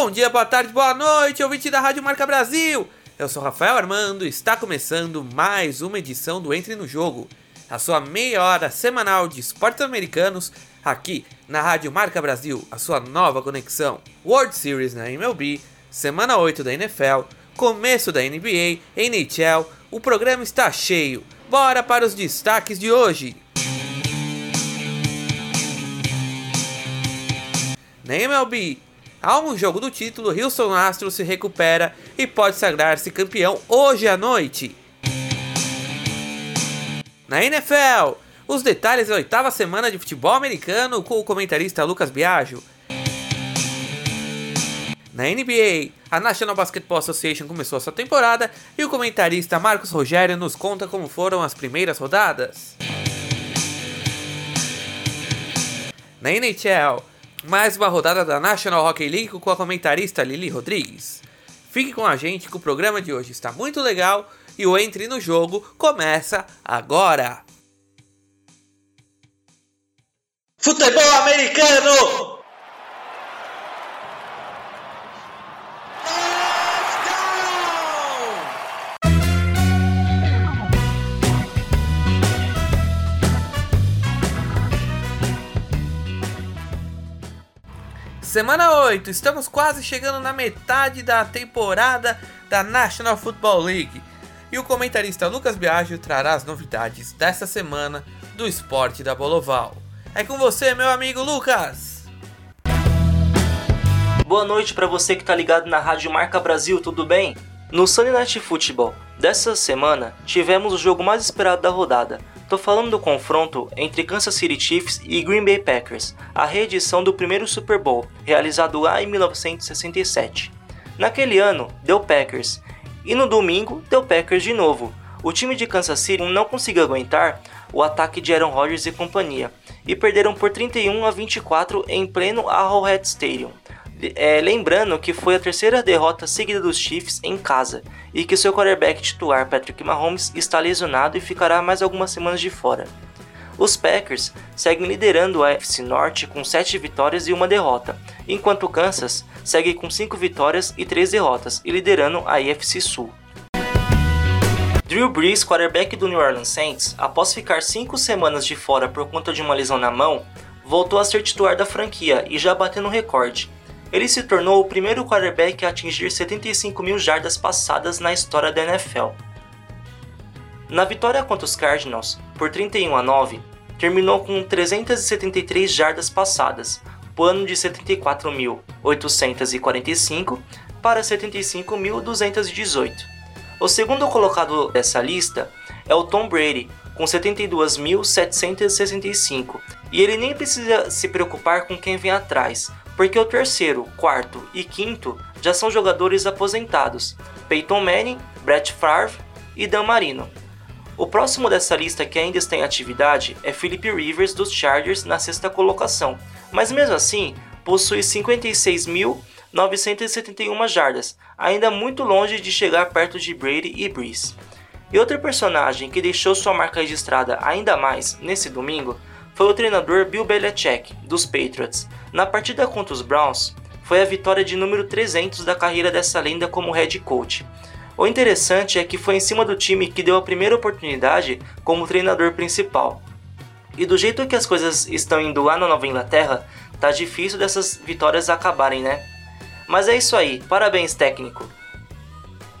Bom dia, boa tarde, boa noite, ouvinte da Rádio Marca Brasil. Eu sou Rafael Armando e está começando mais uma edição do Entre no Jogo, a sua meia hora semanal de esportes americanos aqui na Rádio Marca Brasil, a sua nova conexão. World Series na MLB, semana 8 da NFL, começo da NBA, NHL, o programa está cheio. Bora para os destaques de hoje. Na MLB, há um jogo do título, Houston Astros se recupera e pode sagrar-se campeão hoje à noite. Na NFL, os detalhes da oitava semana de futebol americano com o comentarista Lucas Biagio. Na NBA, a National Basketball Association começou sua temporada e o comentarista Marcos Rogério nos conta como foram as primeiras rodadas. Na NHL, mais uma rodada da National Hockey League com a comentarista Lili Rodrigues. Fique com a gente que o programa de hoje está muito legal e o Entre no Jogo começa agora! Futebol americano! Semana 8, estamos quase chegando na metade da temporada da National Football League. E o comentarista Lucas Biagio trará as novidades dessa semana do esporte da Boloval. É com você, meu amigo Lucas! Boa noite para você que está ligado na Rádio Marca Brasil, tudo bem? No Sunday Night Football dessa semana, tivemos o jogo mais esperado da rodada, Tô falando do confronto entre Kansas City Chiefs e Green Bay Packers, a reedição do primeiro Super Bowl, realizado lá em 1967. Naquele ano, deu Packers, e no domingo, deu Packers de novo. O time de Kansas City não conseguiu aguentar o ataque de Aaron Rodgers e companhia, e perderam por 31 a 24 em pleno Arrowhead Stadium. É, lembrando que foi a terceira derrota seguida dos Chiefs em casa e que seu quarterback titular Patrick Mahomes está lesionado e ficará mais algumas semanas de fora. Os Packers seguem liderando a NFC Norte com 7 vitórias e uma derrota, enquanto o Kansas segue com 5 vitórias e 3 derrotas e liderando a AFC Sul. Drew Brees, quarterback do New Orleans Saints, após ficar 5 semanas de fora por conta de uma lesão na mão, voltou a ser titular da franquia e já batendo um recorde, ele se tornou o primeiro quarterback a atingir 75 mil jardas passadas na história da NFL. Na vitória contra os Cardinals, por 31 a 9, terminou com 373 jardas passadas, pulando de 74.845 para 75.218. O segundo colocado dessa lista é o Tom Brady, com 72.765, e ele nem precisa se preocupar com quem vem atrás, porque o terceiro, quarto e quinto já são jogadores aposentados: Peyton Manning, Brett Favre e Dan Marino. O próximo dessa lista que ainda está em atividade é Philip Rivers dos Chargers na sexta colocação, mas mesmo assim possui 56.971 jardas, ainda muito longe de chegar perto de Brady e Brees. E outro personagem que deixou sua marca registrada ainda mais nesse domingo foi o treinador Bill Belichick, dos Patriots. Na partida contra os Browns, foi a vitória de número 300 da carreira dessa lenda como head coach. O interessante é que foi em cima do time que deu a primeira oportunidade como treinador principal. E do jeito que as coisas estão indo lá na Nova Inglaterra, tá difícil dessas vitórias acabarem, né? Mas é isso aí, parabéns técnico.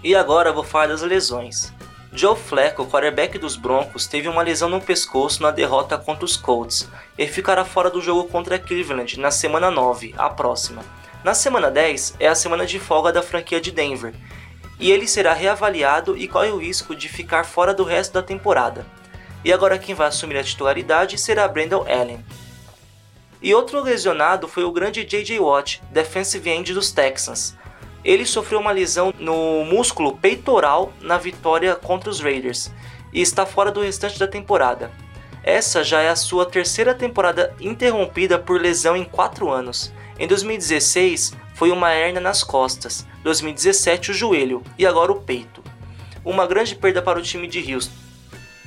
E agora vou falar das lesões. Joe Flacco, quarterback dos Broncos, teve uma lesão no pescoço na derrota contra os Colts e ficará fora do jogo contra Cleveland na semana 9, a próxima. Na semana 10 é a semana de folga da franquia de Denver, e ele será reavaliado e corre o risco de ficar fora do resto da temporada. E agora quem vai assumir a titularidade será Brandon Allen. E outro lesionado foi o grande J.J. Watt, defensive end dos Texans, ele sofreu uma lesão no músculo peitoral na vitória contra os Raiders e está fora do restante da temporada. Essa já é a sua terceira temporada interrompida por lesão em 4 anos. Em 2016 foi uma hernia nas costas, 2017 o joelho e agora o peito. Uma grande perda para o time de Houston.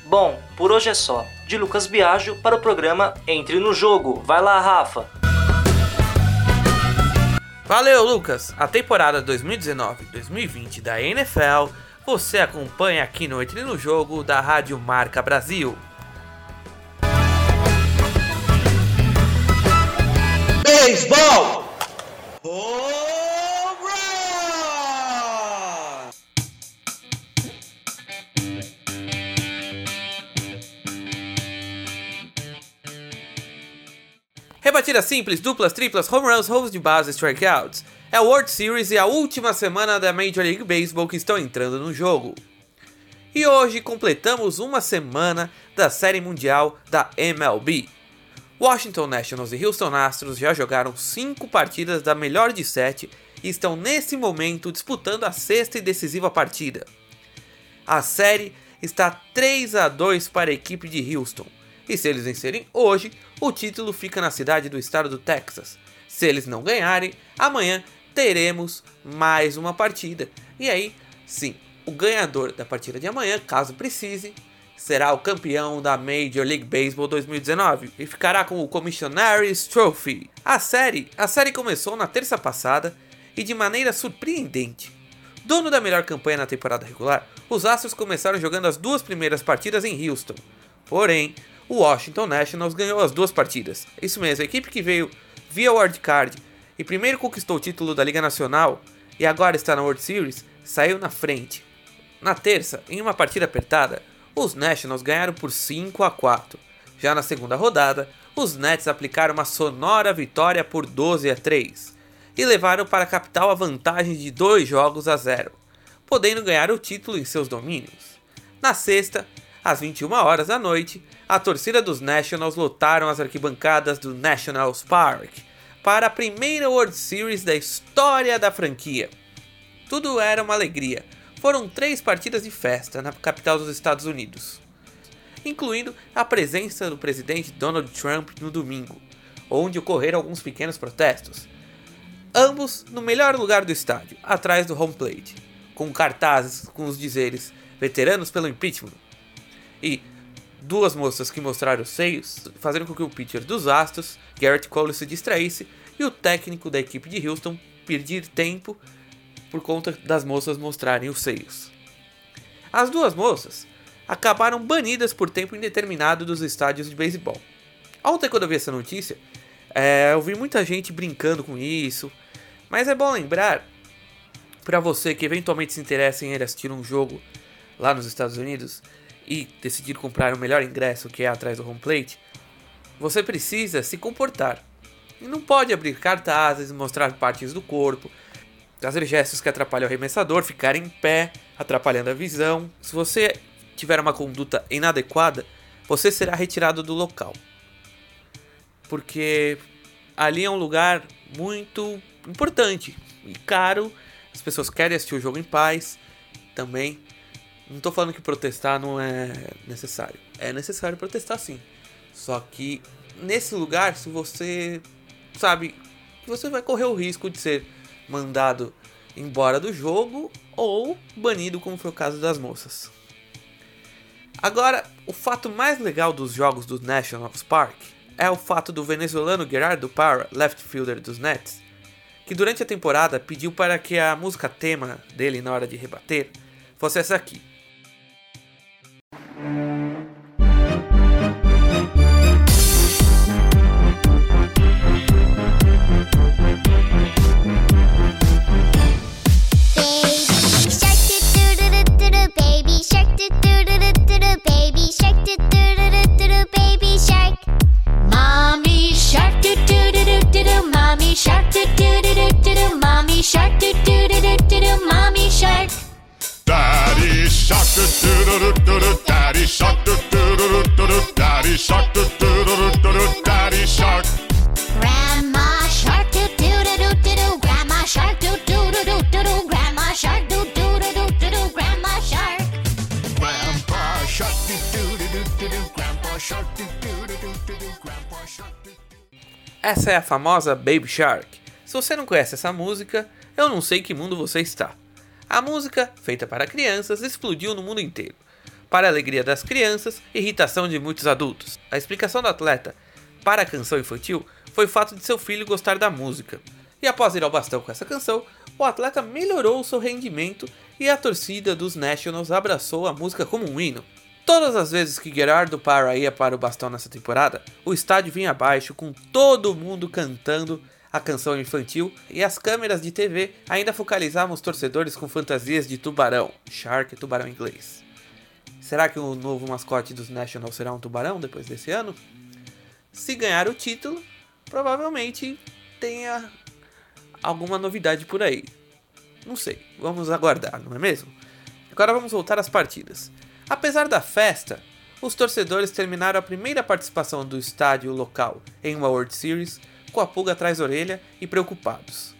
Bom, por hoje é só. De Lucas Biagio para o programa Entre no Jogo. Vai lá, Rafa! Valeu, Lucas! A temporada 2019-2020 da NFL você acompanha aqui no Entre no Jogo da Rádio Marca Brasil. Beisebol! Rebatidas simples, duplas, triplas, home runs, roubos de base, strikeouts. É a World Series e a última semana da Major League Baseball que estão entrando no jogo. E hoje completamos uma semana da Série Mundial da MLB. Washington Nationals e Houston Astros já jogaram 5 partidas da melhor de 7 e estão nesse momento disputando a sexta e decisiva partida. A série está 3 a 2 para a equipe de Houston, e se eles vencerem hoje, o título fica na cidade do estado do Texas. Se eles não ganharem, amanhã teremos mais uma partida. E aí, sim, o ganhador da partida de amanhã, caso precise, será o campeão da Major League Baseball 2019 e ficará com o Commissioner's Trophy. A série, a série começou na terça passada e de maneira surpreendente. Dono da melhor campanha na temporada regular, os Astros começaram jogando as duas primeiras partidas em Houston. Porém, o Washington Nationals ganhou as duas partidas. Isso mesmo, a equipe que veio via wildcard e primeiro conquistou o título da Liga Nacional e agora está na World Series, saiu na frente. Na terça, em uma partida apertada, os Nationals ganharam por 5 a 4. Já na segunda rodada, os Nets aplicaram uma sonora vitória por 12 a 3 e levaram para a capital a vantagem de dois jogos a 0, podendo ganhar o título em seus domínios. Na sexta, às 21 horas da noite, a torcida dos Nationals lotaram as arquibancadas do Nationals Park para a primeira World Series da história da franquia. Tudo era uma alegria. Foram três partidas de festa na capital dos Estados Unidos, incluindo a presença do presidente Donald Trump no domingo, onde ocorreram alguns pequenos protestos. Ambos no melhor lugar do estádio, atrás do home plate, com cartazes com os dizeres veteranos pelo impeachment. E duas moças que mostraram os seios, fazendo com que o pitcher dos Astros, Garrett Cole, se distraísse e o técnico da equipe de Houston perder tempo por conta das moças mostrarem os seios. As duas moças acabaram banidas por tempo indeterminado dos estádios de beisebol. Ontem, quando eu vi essa notícia, é, eu vi muita gente brincando com isso, mas é bom lembrar para você que eventualmente se interessa em ir assistir um jogo lá nos Estados Unidos e decidir comprar o melhor ingresso que é atrás do home plate, você precisa se comportar. E não pode abrir cartazes, mostrar partes do corpo, fazer gestos que atrapalham o arremessador, ficar em pé, atrapalhando a visão. Se você tiver uma conduta inadequada, você será retirado do local. Porque ali é um lugar muito importante e caro. As pessoas querem assistir o jogo em paz também. Não tô falando que protestar não é necessário. É necessário protestar sim. Só que nesse lugar, se você sabe você vai correr o risco de ser mandado embora do jogo ou banido, como foi o caso das moças. Agora, o fato mais legal dos jogos do Nationals Park é o fato do venezuelano Gerardo Parra, left fielder dos Nets, que durante a temporada pediu para que a música tema dele na hora de rebater fosse essa aqui. Essa é famosa Baby Shark. Se você não conhece essa música, eu não sei que mundo você está. A música, feita para crianças, explodiu no mundo inteiro. Para alegria das crianças, irritação de muitos adultos. A explicação do atleta para a canção infantil foi o fato de seu filho gostar da música. E após ir ao bastão com essa canção, o atleta melhorou seu rendimento e a torcida dos Nationals abraçou a música como um hino. Todas as vezes que Gerardo Parra ia para o bastão nessa temporada, o estádio vinha abaixo com todo mundo cantando a canção infantil e as câmeras de TV ainda focalizavam os torcedores com fantasias de tubarão, shark tubarão inglês. Será que o novo mascote dos Nationals será um tubarão depois desse ano? Se ganhar o título, provavelmente tenha alguma novidade por aí. Não sei, vamos aguardar, não é mesmo? Agora vamos voltar às partidas. Apesar da festa, os torcedores terminaram a primeira participação do estádio local em uma World Series com a pulga atrás da orelha e preocupados.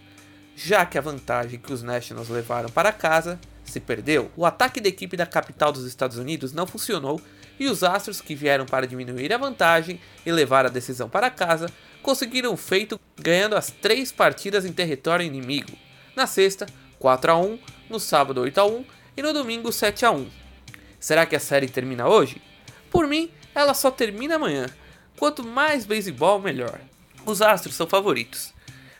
Já que a vantagem que os Nationals levaram para casa se perdeu, o ataque da equipe da capital dos Estados Unidos não funcionou e os Astros que vieram para diminuir a vantagem e levar a decisão para casa conseguiram o feito ganhando as três partidas em território inimigo. Na sexta, 4 a 1, no sábado 8 a 1 e no domingo 7 a 1. Será que a série termina hoje? Por mim, ela só termina amanhã. Quanto mais beisebol, melhor. Os Astros são favoritos.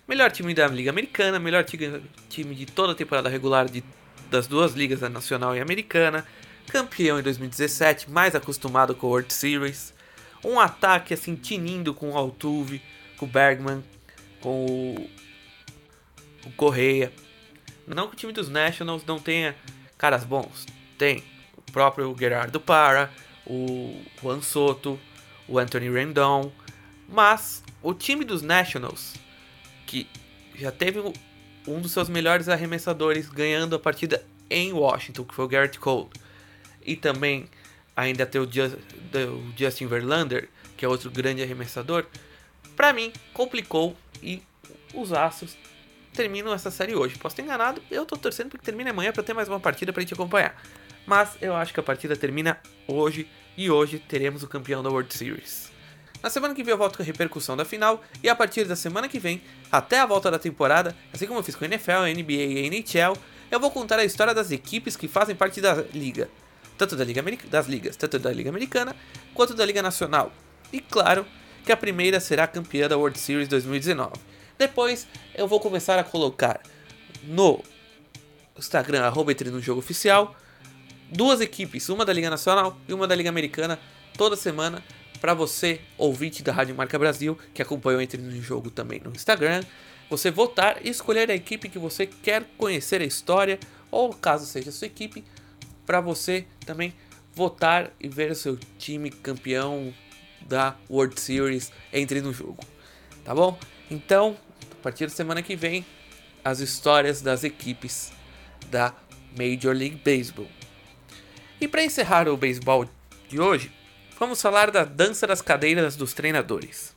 Melhor time da Liga Americana, melhor time de toda a temporada regular de, das duas ligas, a Nacional e Americana. Campeão em 2017, mais acostumado com o World Series. Um ataque assim tinindo com o Altuve, com o Bergman, com o, o Correia. Não que o time dos Nationals não tenha caras bons. Tem o próprio Gerardo Parra, o Juan Soto, o Anthony Rendon. Mas o time dos Nationals, que já teve um dos seus melhores arremessadores ganhando a partida em Washington, que foi o Garrett Cole, e também ainda tem o, Justin Verlander, que é outro grande arremessador, para mim complicou e os Astros terminam essa série hoje. Posso ter enganado, eu tô torcendo para que termine amanhã para ter mais uma partida para gente acompanhar. Mas eu acho que a partida termina hoje e hoje teremos o campeão da World Series. Na semana que vem eu volto com a repercussão da final e a partir da semana que vem, até a volta da temporada, assim como eu fiz com a NFL, NBA e a NHL, eu vou contar a história das equipes que fazem parte da liga, tanto da liga das ligas, tanto da liga americana quanto da liga nacional. E claro que a primeira será a campeã da World Series 2019. Depois eu vou começar a colocar no Instagram arroba no jogo oficial duas equipes, uma da liga nacional e uma da liga americana, toda semana para você, ouvinte da Rádio Marca Brasil, que acompanhou o Entre no Jogo também no Instagram, você votar e escolher a equipe que você quer conhecer a história, ou caso seja sua equipe, para você também votar e ver o seu time campeão da World Series entre no jogo. Tá bom? Então, a partir da semana que vem, as histórias das equipes da Major League Baseball. E para encerrar o beisebol de hoje, vamos falar da dança das cadeiras dos treinadores.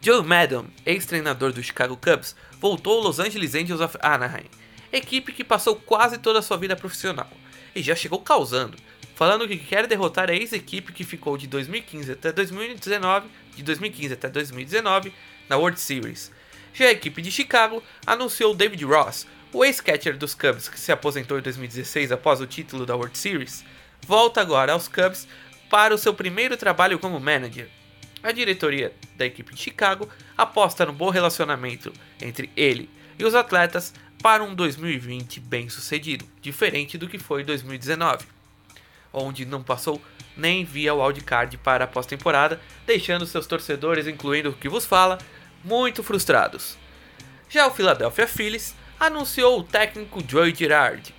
Joe Maddon, ex-treinador do Chicago Cubs, voltou ao Los Angeles Angels of Anaheim, equipe que passou quase toda a sua vida profissional, e já chegou causando, falando que quer derrotar a ex-equipe que ficou de 2015 até 2019, de 2015 até 2019 na World Series. Já a equipe de Chicago anunciou David Ross, o ex-catcher dos Cubs que se aposentou em 2016 após o título da World Series, volta agora aos Cubs para o seu primeiro trabalho como manager. A diretoria da equipe de Chicago aposta no bom relacionamento entre ele e os atletas para um 2020 bem sucedido, diferente do que foi 2019, onde não passou nem via o wildcard para a pós-temporada, deixando seus torcedores, incluindo o que vos fala, muito frustrados. Já o Philadelphia Phillies anunciou o técnico Joey Girardi.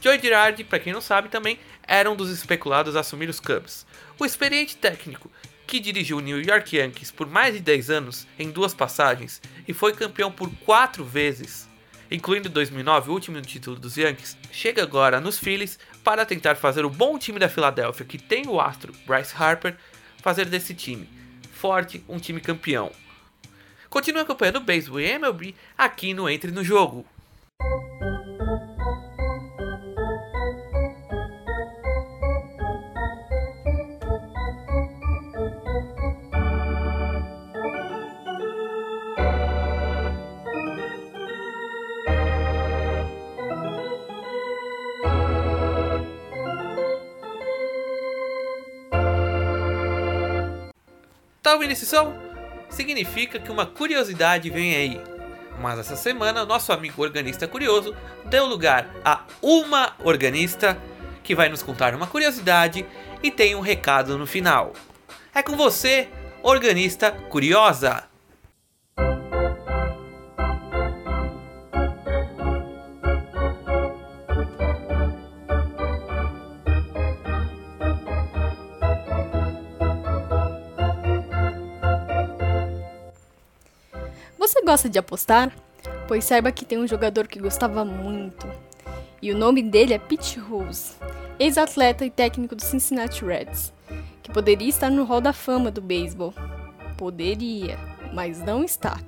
Joey Girardi, para quem não sabe também, era um dos especulados a assumir os Cubs. O experiente técnico, que dirigiu o New York Yankees por mais de 10 anos em duas passagens e foi campeão por quatro vezes, incluindo 2009, o último título dos Yankees, chega agora nos Phillies para tentar fazer o bom time da Filadélfia, que tem o astro Bryce Harper, fazer desse time forte um time campeão. Continue acompanhando o Baseball e MLB aqui no Entre no Jogo. Esse som? Significa que uma curiosidade vem aí. Mas essa semana, nosso amigo organista curioso deu lugar a uma organista que vai nos contar uma curiosidade e tem um recado no final. É com você, organista curiosa! Você gosta de apostar? Pois saiba que tem um jogador que gostava muito. E o nome dele é Pete Rose, ex-atleta e técnico do Cincinnati Reds, que poderia estar no Hall da Fama do beisebol. Poderia, mas não está.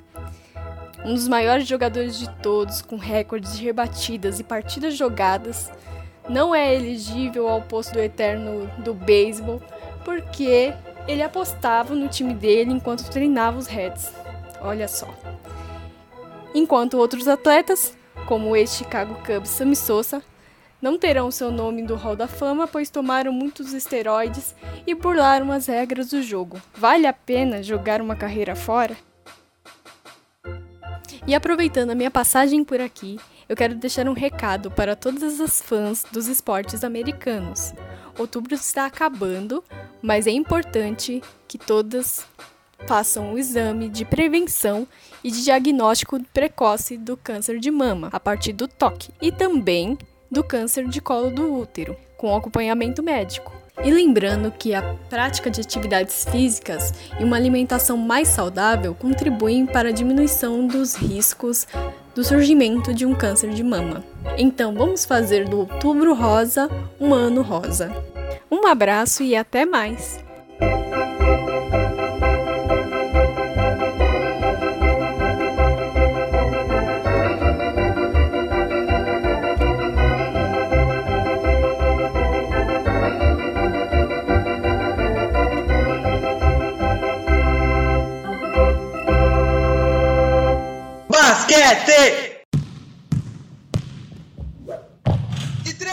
Um dos maiores jogadores de todos, com recordes de rebatidas e partidas jogadas, não é elegível ao posto do eterno do beisebol porque ele apostava no time dele enquanto treinava os Reds. Olha só. Enquanto outros atletas, como o ex-Chicago Cubs Sammy Sosa, não terão seu nome do Hall da Fama, pois tomaram muitos esteroides e burlaram as regras do jogo. Vale a pena jogar uma carreira fora? E aproveitando a minha passagem por aqui, eu quero deixar um recado para todas as fãs dos esportes americanos. Outubro está acabando, mas é importante que todas façam o exame de prevenção e de diagnóstico precoce do câncer de mama a partir do toque e também do câncer de colo do útero, com acompanhamento médico. E lembrando que a prática de atividades físicas e uma alimentação mais saudável contribuem para a diminuição dos riscos do surgimento de um câncer de mama. Então vamos fazer do Outubro Rosa um ano rosa. Um abraço e até mais! E três!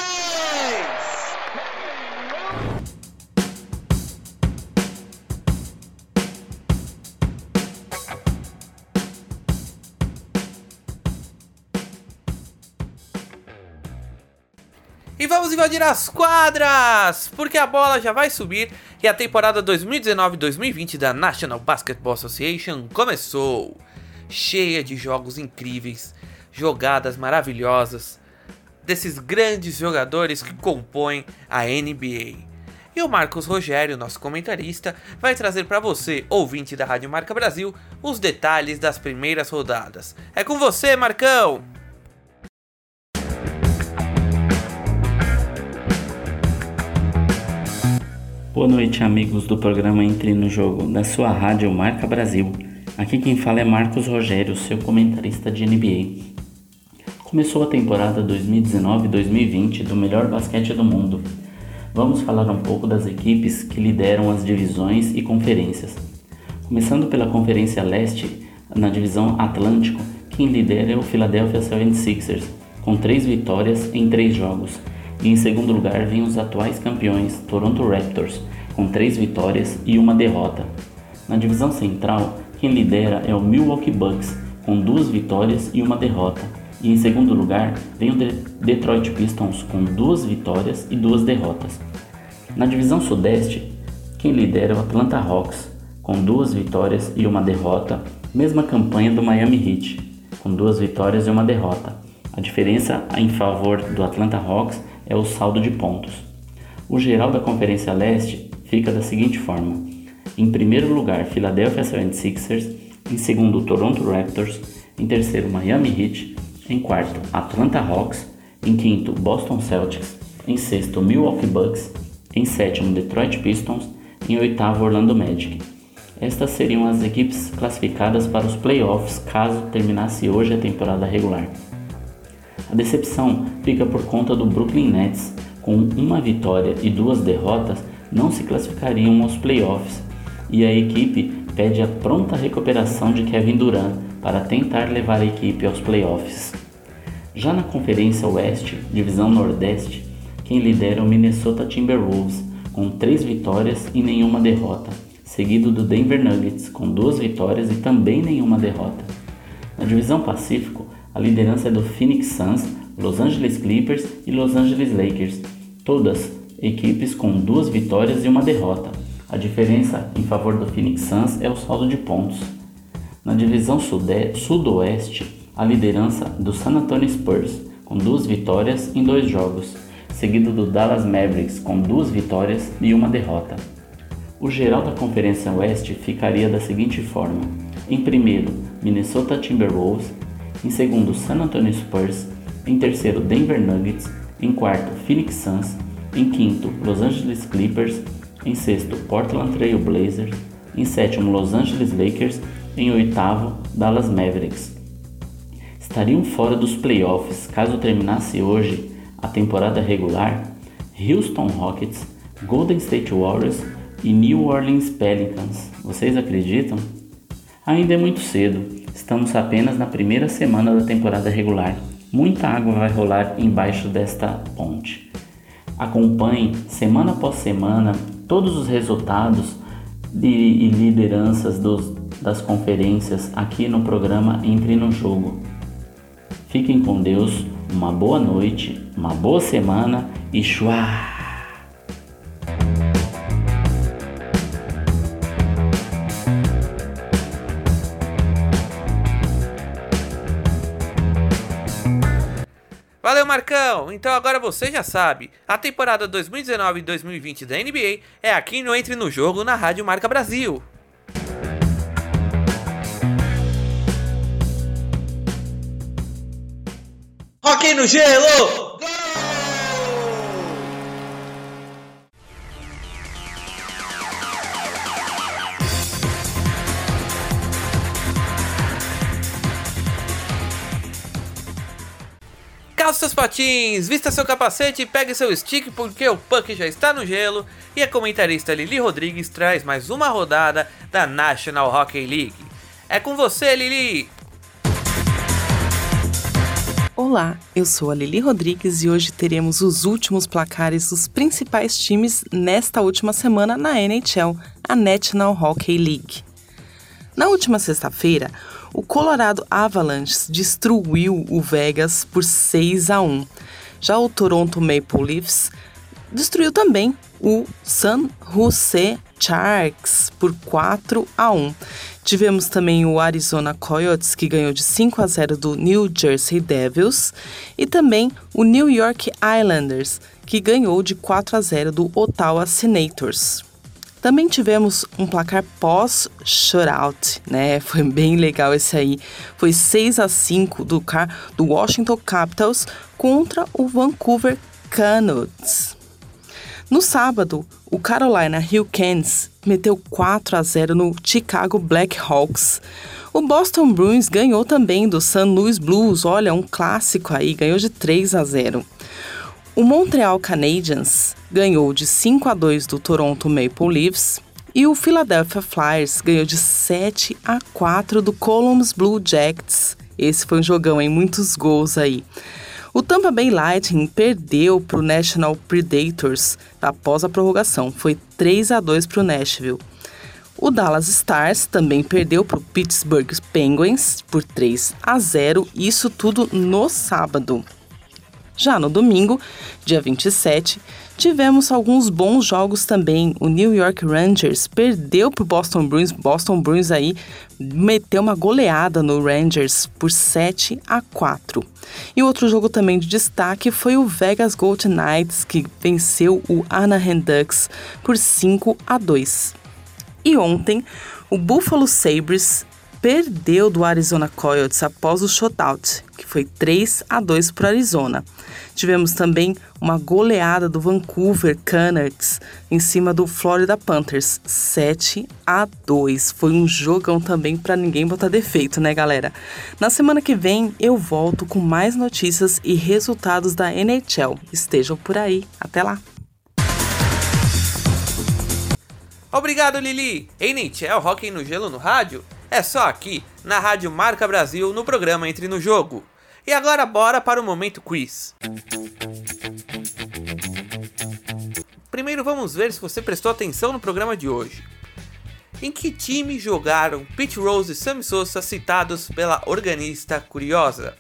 E vamos invadir as quadras, porque a bola já vai subir e a temporada 2019-2020 da National Basketball Association começou. Cheia de jogos incríveis, jogadas maravilhosas desses grandes jogadores que compõem a NBA. E o Marcos Rogério, nosso comentarista, vai trazer para você, ouvinte da Rádio Marca Brasil, os detalhes das primeiras rodadas. É com você, Marcão! Boa noite, amigos do programa Entre no Jogo, da sua rádio Marca Brasil. Aqui quem fala é Marcos Rogério, seu comentarista de NBA. Começou a temporada 2019-2020 do melhor basquete do mundo. Vamos falar um pouco das equipes que lideram as divisões e conferências. Começando pela Conferência Leste, na divisão Atlântico, quem lidera é o Philadelphia 76ers, com três vitórias em três jogos. E em segundo lugar vem os atuais campeões, Toronto Raptors, com três vitórias e uma derrota. Na divisão central, quem lidera é o Milwaukee Bucks, com duas vitórias e uma derrota. E em segundo lugar vem o De Detroit Pistons, com duas vitórias e duas derrotas. Na divisão sudeste, quem lidera é o Atlanta Hawks, com duas vitórias e uma derrota, mesma campanha do Miami Heat, com duas vitórias e uma derrota. A diferença em favor do Atlanta Hawks é o saldo de pontos. O geral da Conferência Leste fica da seguinte forma: em primeiro lugar, Philadelphia 76ers, em segundo, Toronto Raptors, em terceiro, Miami Heat, em quarto, Atlanta Hawks, em quinto, Boston Celtics, em sexto, Milwaukee Bucks, em sétimo, Detroit Pistons, em oitavo, Orlando Magic. Estas seriam as equipes classificadas para os playoffs caso terminasse hoje a temporada regular. A decepção fica por conta do Brooklyn Nets, com uma vitória e duas derrotas, não se classificariam aos playoffs, e a equipe pede a pronta recuperação de Kevin Durant para tentar levar a equipe aos playoffs. Já na Conferência Oeste, Divisão Nordeste, quem lidera é o Minnesota Timberwolves, com três vitórias e nenhuma derrota, seguido do Denver Nuggets, com duas vitórias e também nenhuma derrota. Na divisão Pacífico, a liderança é do Phoenix Suns, Los Angeles Clippers e Los Angeles Lakers, todas equipes com duas vitórias e uma derrota. A diferença em favor do Phoenix Suns é o saldo de pontos. Na divisão Sudoeste, a liderança do San Antonio Spurs, com duas vitórias em dois jogos, seguido do Dallas Mavericks, com duas vitórias e uma derrota. O geral da Conferência Oeste ficaria da seguinte forma: em primeiro, Minnesota Timberwolves, em segundo, San Antonio Spurs, em terceiro, Denver Nuggets, em quarto, Phoenix Suns, em quinto, Los Angeles Clippers, em sexto, Portland Trail Blazers, em sétimo, Los Angeles Lakers, em oitavo, Dallas Mavericks. Estariam fora dos playoffs caso terminasse hoje a temporada regular Houston Rockets, Golden State Warriors e New Orleans Pelicans. Vocês acreditam? Ainda é muito cedo, estamos apenas na primeira semana da temporada regular. Muita água vai rolar embaixo desta ponte. Acompanhe semana após semana todos os resultados e lideranças dos, das conferências aqui no programa Entre no Jogo. Fiquem com Deus, uma boa noite, uma boa semana e chua! Marcão! Então agora você já sabe, a temporada 2019 e 2020 da NBA é aqui no Entre no Jogo na Rádio Marca Brasil. Rock no gelo! Calça seus patins, vista seu capacete, pegue seu stick porque o puck já está no gelo e a comentarista Lili Rodrigues traz mais uma rodada da National Hockey League. É com você, Lili! Olá, eu sou a Lili Rodrigues e hoje teremos os últimos placares dos principais times nesta última semana na NHL, a National Hockey League. Na última sexta-feira, o Colorado Avalanche destruiu o Vegas por 6 a 1. Já o Toronto Maple Leafs destruiu também o San Jose Sharks por 4 a 1. Tivemos também o Arizona Coyotes que ganhou de 5 a 0 do New Jersey Devils e também o New York Islanders que ganhou de 4 a 0 do Ottawa Senators. Também tivemos um placar pós-shutout, né? Foi bem legal esse aí. Foi 6 a 5 do, do Washington Capitals contra o Vancouver Canucks. No sábado, o Carolina Hurricanes meteu 4 a 0 no Chicago Blackhawks. O Boston Bruins ganhou também do St. Louis Blues, olha, um clássico aí, ganhou de 3 a 0. O Montreal Canadiens ganhou de 5 a 2 do Toronto Maple Leafs e o Philadelphia Flyers ganhou de 7 a 4 do Columbus Blue Jackets. Esse foi um jogão em muitos gols aí. O Tampa Bay Lightning perdeu para o National Predators após a prorrogação, foi 3 a 2 para o Nashville. O Dallas Stars também perdeu para o Pittsburgh Penguins por 3 a 0, isso tudo no sábado. Já no domingo, dia 27, tivemos alguns bons jogos também. O New York Rangers perdeu para o Boston Bruins. Boston Bruins aí meteu uma goleada no Rangers por 7 a 4. E outro jogo também de destaque foi o Vegas Golden Knights, que venceu o Anaheim Ducks por 5 a 2. E ontem, o Buffalo Sabres perdeu do Arizona Coyotes após o shutout, que foi 3 a 2 para o Arizona. Tivemos também uma goleada do Vancouver Canucks em cima do Florida Panthers, 7 a 2. Foi um jogão também para ninguém botar defeito, né, galera? Na semana que vem eu volto com mais notícias e resultados da NHL. Estejam por aí. Até lá. Obrigado, Lili. NHL Rock no Gelo no rádio é só aqui, na Rádio Marca Brasil, no programa Entre no Jogo. E agora bora para o momento quiz. Primeiro vamos ver se você prestou atenção no programa de hoje. Em que time jogaram Pete Rose e Sammy Sosa citados pela organista curiosa?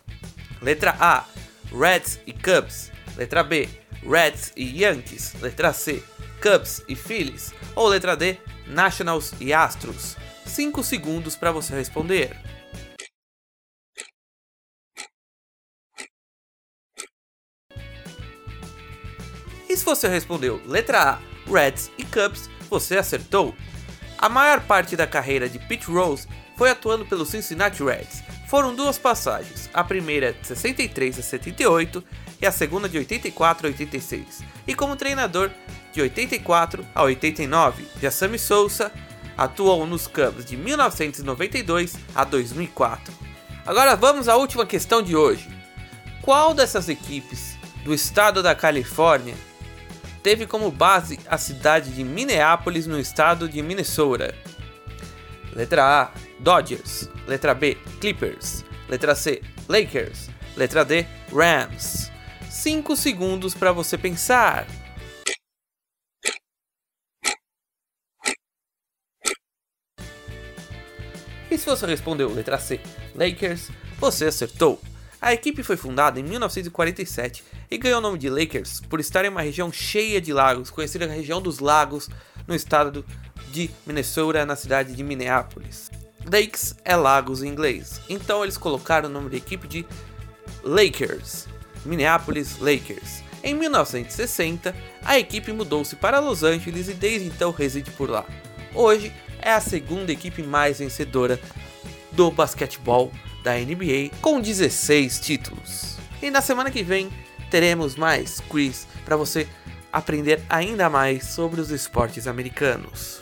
Letra A: Reds e Cubs. Letra B: Reds e Yankees. Letra C: Cubs e Phillies. Ou letra D: Nationals e Astros. 5 segundos para você responder. E se você respondeu letra A, Reds e Cubs, você acertou. A maior parte da carreira de Pete Rose foi atuando pelo Cincinnati Reds. Foram duas passagens, a primeira de 63 a 78 e a segunda de 84 a 86. E como treinador de 84 a 89, já Sammy Sousa atuou nos Cubs de 1992 a 2004. Agora vamos à última questão de hoje. Qual dessas equipes do estado da Califórnia teve como base a cidade de Minneapolis, no estado de Minnesota. Letra A: Dodgers. Letra B: Clippers. Letra C: Lakers. Letra D: Rams. 5 segundos para você pensar. E se você respondeu letra C, Lakers, você acertou. A equipe foi fundada em 1947 e ganhou o nome de Lakers por estar em uma região cheia de lagos, conhecida como região dos lagos, no estado de Minnesota, na cidade de Minneapolis. Lakes é lagos em inglês, então eles colocaram o nome da equipe de Lakers, Minneapolis Lakers. Em 1960, a equipe mudou-se para Los Angeles e desde então reside por lá. Hoje é a segunda equipe mais vencedora do basquetebol da NBA com 16 títulos. E na semana que vem teremos mais quiz para você aprender ainda mais sobre os esportes americanos.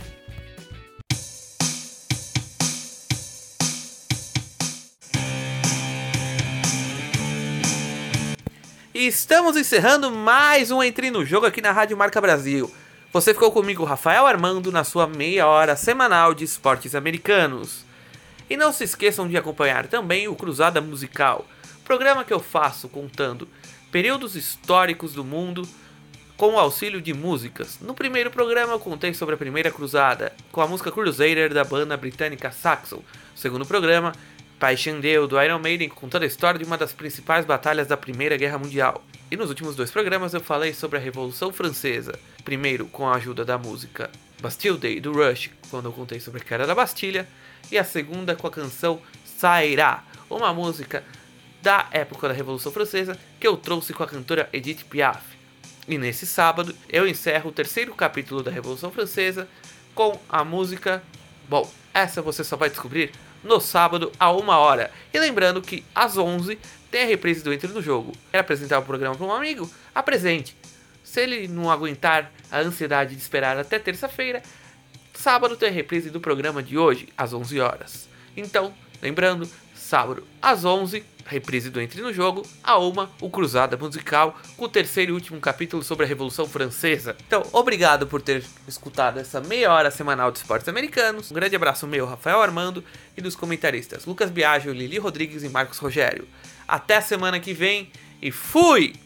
Estamos encerrando mais um Entre no Jogo aqui na Rádio Marca Brasil. Você ficou comigo, Rafael Armando, na sua meia hora semanal de esportes americanos. E não se esqueçam de acompanhar também o Cruzada Musical, programa que eu faço contando períodos históricos do mundo com o auxílio de músicas. No primeiro programa eu contei sobre a primeira cruzada, com a música Crusader da banda britânica Saxon. No segundo programa, Paixandeu do Iron Maiden contando a história de uma das principais batalhas da Primeira Guerra Mundial. E nos últimos dois programas eu falei sobre a Revolução Francesa, primeiro com a ajuda da música Bastille Day do Rush, quando eu contei sobre a queda da Bastilha, e a segunda com a canção Sairá, uma música da época da Revolução Francesa que eu trouxe com a cantora Edith Piaf. E nesse sábado eu encerro o terceiro capítulo da Revolução Francesa com a música. Bom, essa você só vai descobrir no sábado a uma hora. E lembrando que às 11 tem a reprise do Entre no Jogo. Quer apresentar o programa para um amigo? Apresente. Se ele não aguentar a ansiedade de esperar até terça-feira, sábado tem reprise do programa de hoje, às 11 horas. Então, lembrando, sábado às 11, reprise do Entre no Jogo, a uma, o Cruzada Musical, com o terceiro e último capítulo sobre a Revolução Francesa. Então, obrigado por ter escutado essa meia hora semanal de esportes americanos. Um grande abraço meu, Rafael Armando, e dos comentaristas Lucas Biagio, Lili Rodrigues e Marcos Rogério. Até a semana que vem e fui!